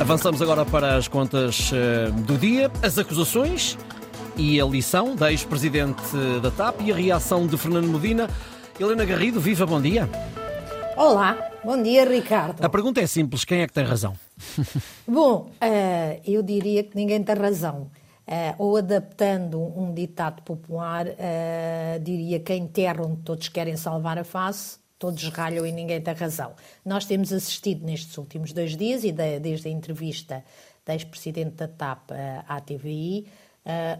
Avançamos agora para as contas uh, do dia, as acusações e a lição da ex-presidente da TAP e a reação de Fernando Medina. Helena Garrido, viva, bom dia. Olá, bom dia, Ricardo. A pergunta é simples: quem é que tem razão? Bom, uh, eu diria que ninguém tem razão. Uh, ou adaptando um ditado popular, uh, diria que em terra onde todos querem salvar a face, todos ralham e ninguém tem razão. Nós temos assistido nestes últimos dois dias, e desde a entrevista da ex-presidente da TAP à TVI,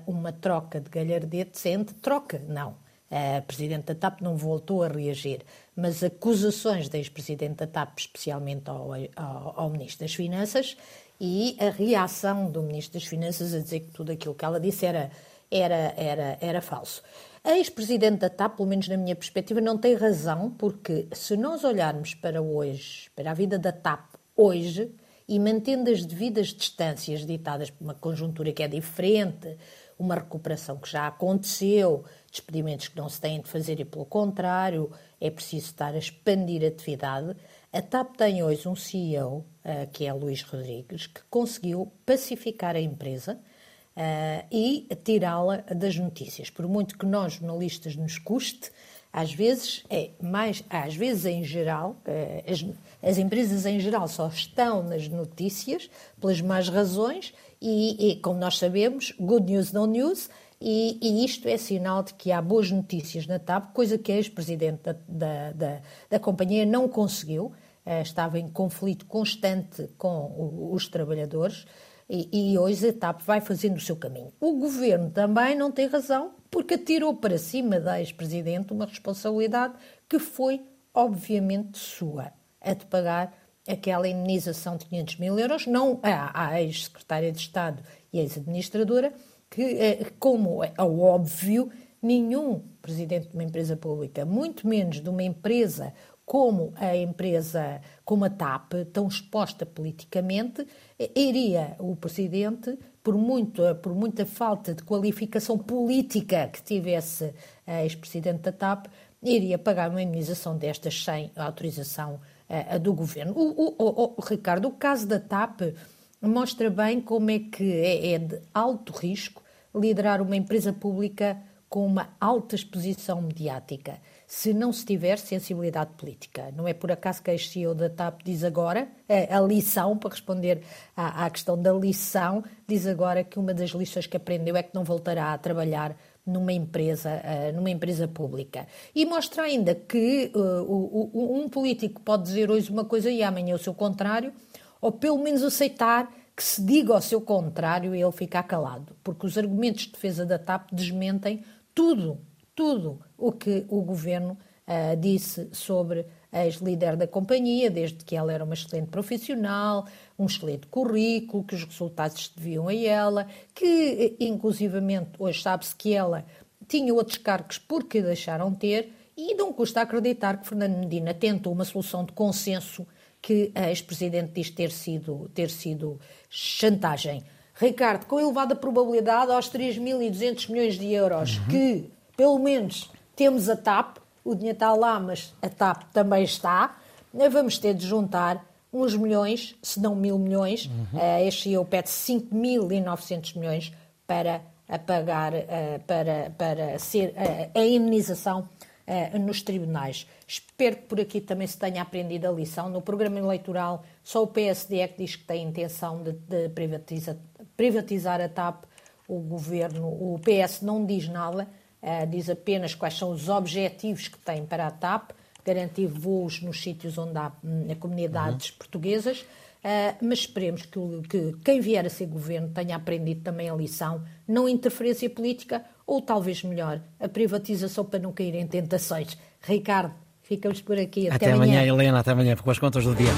uma troca de galhardete sente troca, não. A Presidente da TAP não voltou a reagir, mas acusações da ex-Presidente da TAP, especialmente ao, ao, ao Ministro das Finanças, e a reação do Ministro das Finanças a dizer que tudo aquilo que ela disse era, era, era, era falso. A ex-presidente da TAP, pelo menos na minha perspectiva, não tem razão, porque se nós olharmos para hoje, para a vida da TAP hoje, e mantendo as devidas distâncias ditadas por uma conjuntura que é diferente, uma recuperação que já aconteceu, despedimentos que não se têm de fazer e, pelo contrário, é preciso estar a expandir a atividade. A TAP tem hoje um CEO, uh, que é Luís Rodrigues, que conseguiu pacificar a empresa uh, e tirá-la das notícias. Por muito que nós, jornalistas, nos custe, às vezes é mais, às vezes em geral, uh, as, as, empresas em geral só estão nas notícias pelas más razões e, e como nós sabemos, good news, no news, e, e, isto é sinal de que há boas notícias na TAP, coisa que a ex-presidente da, da, da, da, companhia não conseguiu. Uh, estava em conflito constante com os trabalhadores e, e, hoje a TAP vai fazendo o seu caminho. O governo também não tem razão, porque atirou para cima da ex-presidente uma responsabilidade que foi, obviamente, sua, a de pagar aquela indenização de 500 mil euros, não à, ex-secretária de Estado e ex-administradora, que, eh, como é óbvio, nenhum presidente de uma empresa pública, muito menos de uma empresa como a empresa, como a TAP, tão exposta politicamente, eh, iria o presidente, por, muito, por muita falta de qualificação política que tivesse a ex-presidente da TAP, iria pagar uma indenização destas sem autorização uh, do governo. O, o, o, Ricardo, o caso da TAP mostra bem como é que é, é de alto risco liderar uma empresa pública com uma alta exposição mediática, se não se tiver sensibilidade política. Não é por acaso que a CEO da TAP diz agora, a, a lição, para responder à, à, questão da lição, diz agora que uma das lições que aprendeu é que não voltará a trabalhar numa empresa, uh, numa empresa pública. E mostra ainda que uh, um político pode dizer hoje uma coisa e amanhã o seu contrário, ou pelo menos aceitar que se diga ao seu contrário e ele ficar calado, porque os argumentos de defesa da TAP desmentem tudo, tudo o que o governo uh, disse sobre a ex-líder da companhia, desde que ela era uma excelente profissional, um excelente currículo, que os resultados deviam a ela, que inclusivamente hoje sabe-se que ela tinha outros cargos porque deixaram ter, e não custa acreditar que Fernando Medina tentou uma solução de consenso que a ex-presidente diz ter sido, ter sido chantagem. Ricardo, com elevada probabilidade, aos 3.200 milhões de euros uhum. que, pelo menos, temos a TAP, o dinheiro está lá, mas a TAP também está, vamos ter de juntar uns milhões, se não mil milhões, uhum. uh, este eu pede 5.900 milhões para a pagar, uh, para, para ser uh, a indenização uh, nos tribunais. Espero que por aqui também se tenha aprendido a lição. No programa eleitoral, só o PSD é que diz que tem intenção de, de privatizar, privatizar a TAP. O governo, o PS não diz nada, uh, diz apenas quais são os objetivos que tem para a TAP, garantir voos nos sítios onde há hum, comunidades uhum. portuguesas. Uh, mas esperemos que, que, quem vier a ser governo tenha aprendido também a lição, não interferência política, ou talvez melhor, a privatização para não cair em tentações. Ricardo, ficamos por aqui. Até, até amanhã. amanhã, Helena, até amanhã, com as contas do dia.